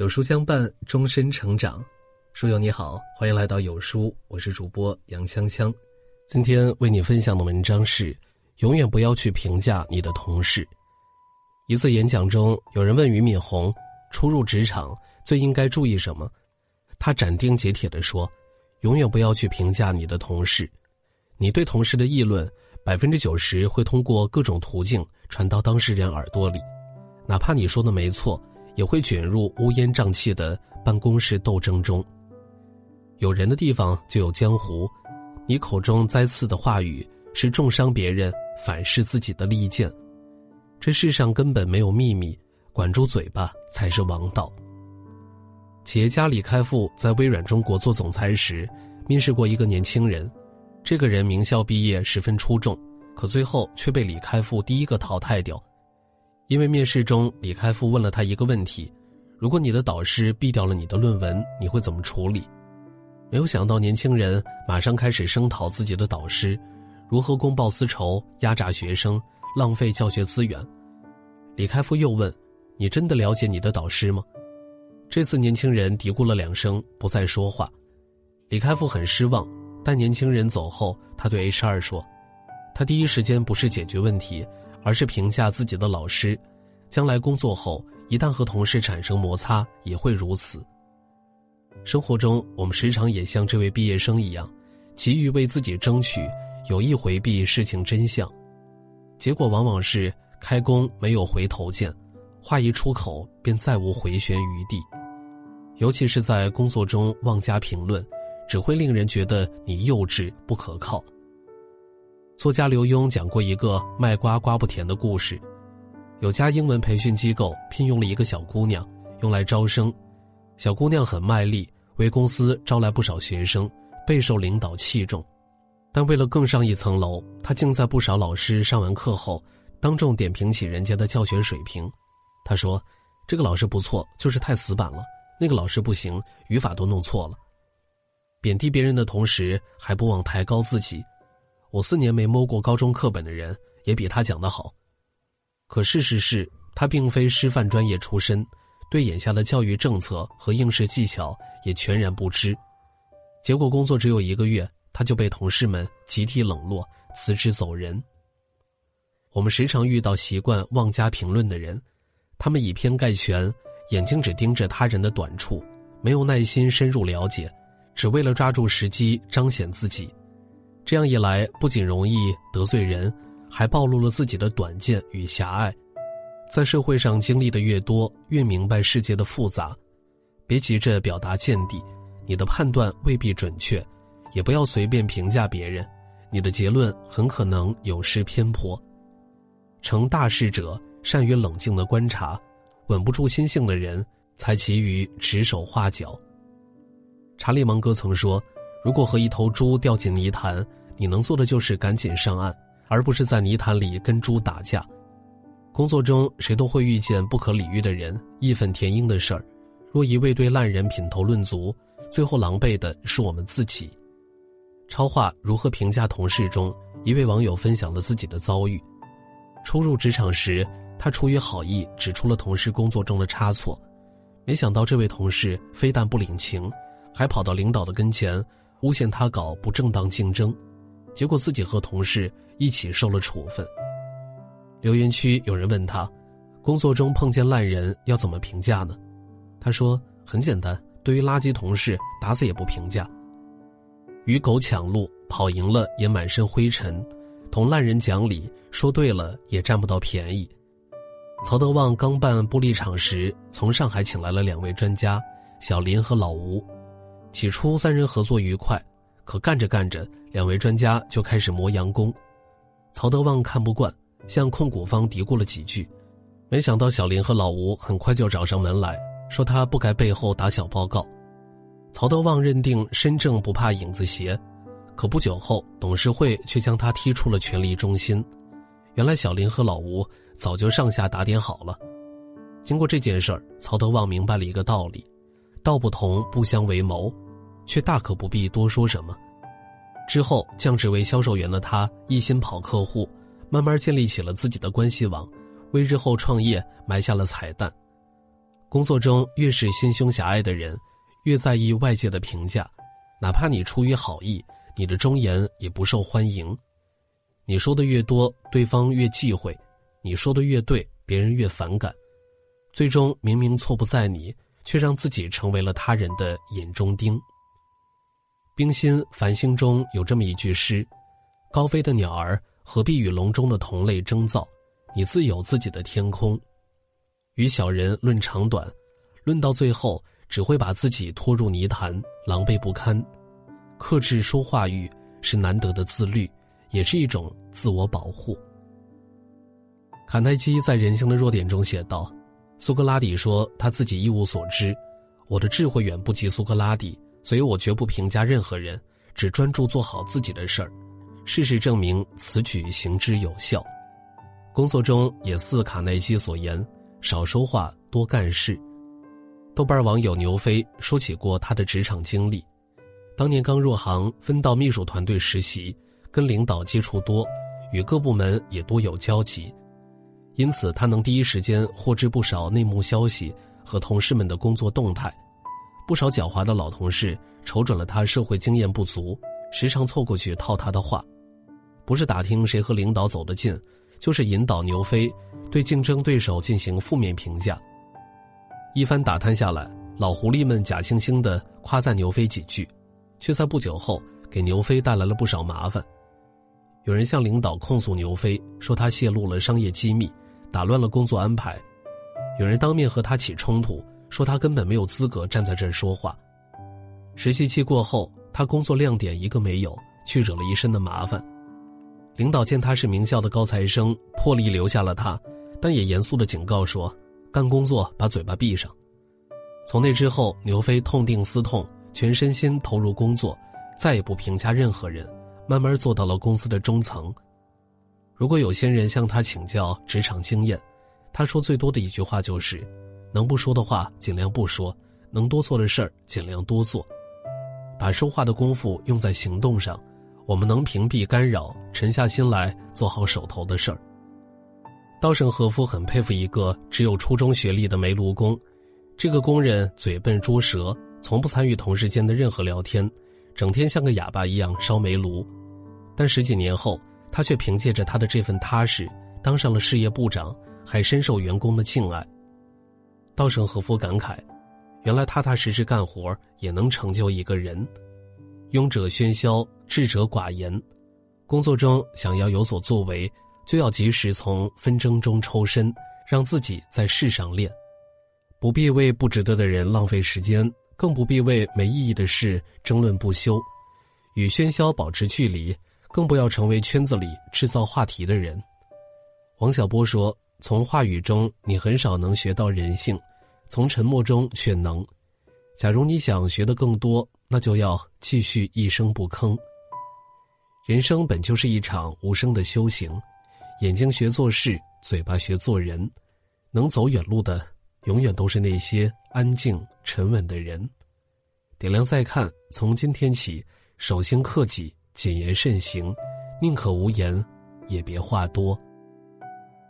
有书相伴，终身成长。书友你好，欢迎来到有书，我是主播杨锵锵。今天为你分享的文章是：永远不要去评价你的同事。一次演讲中，有人问俞敏洪，初入职场最应该注意什么？他斩钉截铁地说：“永远不要去评价你的同事。你对同事的议论，百分之九十会通过各种途径传到当事人耳朵里，哪怕你说的没错。”也会卷入乌烟瘴气的办公室斗争中。有人的地方就有江湖，你口中栽刺的话语是重伤别人、反噬自己的利剑。这世上根本没有秘密，管住嘴巴才是王道。企业家李开复在微软中国做总裁时，面试过一个年轻人，这个人名校毕业，十分出众，可最后却被李开复第一个淘汰掉。因为面试中，李开复问了他一个问题：“如果你的导师毙掉了你的论文，你会怎么处理？”没有想到，年轻人马上开始声讨自己的导师，如何公报私仇、压榨学生、浪费教学资源。李开复又问：“你真的了解你的导师吗？”这次年轻人嘀咕了两声，不再说话。李开复很失望，但年轻人走后，他对 HR 说：“他第一时间不是解决问题。”而是评价自己的老师，将来工作后一旦和同事产生摩擦，也会如此。生活中，我们时常也像这位毕业生一样，急于为自己争取，有意回避事情真相，结果往往是开弓没有回头箭，话一出口便再无回旋余地。尤其是在工作中妄加评论，只会令人觉得你幼稚不可靠。作家刘墉讲过一个卖瓜瓜不甜的故事：有家英文培训机构聘用了一个小姑娘，用来招生。小姑娘很卖力，为公司招来不少学生，备受领导器重。但为了更上一层楼，她竟在不少老师上完课后，当众点评起人家的教学水平。她说：“这个老师不错，就是太死板了；那个老师不行，语法都弄错了。”贬低别人的同时，还不忘抬高自己。我四年没摸过高中课本的人，也比他讲得好。可事实是他并非师范专业出身，对眼下的教育政策和应试技巧也全然不知。结果工作只有一个月，他就被同事们集体冷落，辞职走人。我们时常遇到习惯妄加评论的人，他们以偏概全，眼睛只盯着他人的短处，没有耐心深入了解，只为了抓住时机彰显自己。这样一来，不仅容易得罪人，还暴露了自己的短见与狭隘。在社会上经历的越多，越明白世界的复杂。别急着表达见地，你的判断未必准确，也不要随便评价别人，你的结论很可能有失偏颇。成大事者善于冷静的观察，稳不住心性的人才急于指手画脚。查理芒格曾说：“如果和一头猪掉进泥潭。”你能做的就是赶紧上岸，而不是在泥潭里跟猪打架。工作中谁都会遇见不可理喻的人，义愤填膺的事儿。若一味对烂人品头论足，最后狼狈的是我们自己。超话如何评价同事中，一位网友分享了自己的遭遇：初入职场时，他出于好意指出了同事工作中的差错，没想到这位同事非但不领情，还跑到领导的跟前，诬陷他搞不正当竞争。结果自己和同事一起受了处分。留言区有人问他，工作中碰见烂人要怎么评价呢？他说很简单，对于垃圾同事打死也不评价。与狗抢路，跑赢了也满身灰尘；同烂人讲理，说对了也占不到便宜。曹德旺刚办玻璃厂时，从上海请来了两位专家，小林和老吴。起初三人合作愉快。可干着干着，两位专家就开始磨洋工。曹德旺看不惯，向控股方嘀咕了几句。没想到小林和老吴很快就找上门来说他不该背后打小报告。曹德旺认定身正不怕影子斜，可不久后董事会却将他踢出了权力中心。原来小林和老吴早就上下打点好了。经过这件事儿，曹德旺明白了一个道理：道不同不相为谋。却大可不必多说什么。之后降职为销售员的他，一心跑客户，慢慢建立起了自己的关系网，为日后创业埋下了彩蛋。工作中越是心胸狭隘的人，越在意外界的评价，哪怕你出于好意，你的忠言也不受欢迎。你说的越多，对方越忌讳；你说的越对，别人越反感。最终，明明错不在你，却让自己成为了他人的眼中钉。冰心《繁星》中有这么一句诗：“高飞的鸟儿何必与笼中的同类争造？你自有自己的天空。”与小人论长短，论到最后，只会把自己拖入泥潭，狼狈不堪。克制说话欲是难得的自律。也是一种自我保护。卡耐基在《人性的弱点》中写道：“苏格拉底说他自己一无所知，我的智慧远不及苏格拉底，所以我绝不评价任何人，只专注做好自己的事儿。事实证明，此举行之有效。工作中也似卡耐基所言，少说话，多干事。”豆瓣网友牛飞说起过他的职场经历：当年刚入行，分到秘书团队实习。跟领导接触多，与各部门也多有交集，因此他能第一时间获知不少内幕消息和同事们的工作动态。不少狡猾的老同事瞅准了他社会经验不足，时常凑过去套他的话，不是打听谁和领导走得近，就是引导牛飞对竞争对手进行负面评价。一番打探下来，老狐狸们假惺惺地夸赞牛飞几句，却在不久后给牛飞带来了不少麻烦。有人向领导控诉牛飞，说他泄露了商业机密，打乱了工作安排；有人当面和他起冲突，说他根本没有资格站在这说话。实习期过后，他工作亮点一个没有，却惹了一身的麻烦。领导见他是名校的高材生，破例留下了他，但也严肃的警告说：“干工作把嘴巴闭上。”从那之后，牛飞痛定思痛，全身心投入工作，再也不评价任何人。慢慢做到了公司的中层。如果有些人向他请教职场经验，他说最多的一句话就是：“能不说的话尽量不说，能多做的事儿尽量多做。把说话的功夫用在行动上，我们能屏蔽干扰，沉下心来做好手头的事儿。”稻盛和夫很佩服一个只有初中学历的煤炉工，这个工人嘴笨拙舌，从不参与同事间的任何聊天，整天像个哑巴一样烧煤炉。但十几年后，他却凭借着他的这份踏实，当上了事业部长，还深受员工的敬爱。稻盛和夫感慨：“原来踏踏实实干活也能成就一个人。庸者喧嚣，智者寡言。工作中想要有所作为，就要及时从纷争中抽身，让自己在事上练。不必为不值得的人浪费时间，更不必为没意义的事争论不休，与喧嚣保持距离。”更不要成为圈子里制造话题的人。王小波说：“从话语中，你很少能学到人性；从沉默中却能。假如你想学得更多，那就要继续一声不吭。人生本就是一场无声的修行，眼睛学做事，嘴巴学做人。能走远路的，永远都是那些安静沉稳的人。点亮再看，从今天起，守心克己。谨言慎行，宁可无言，也别话多。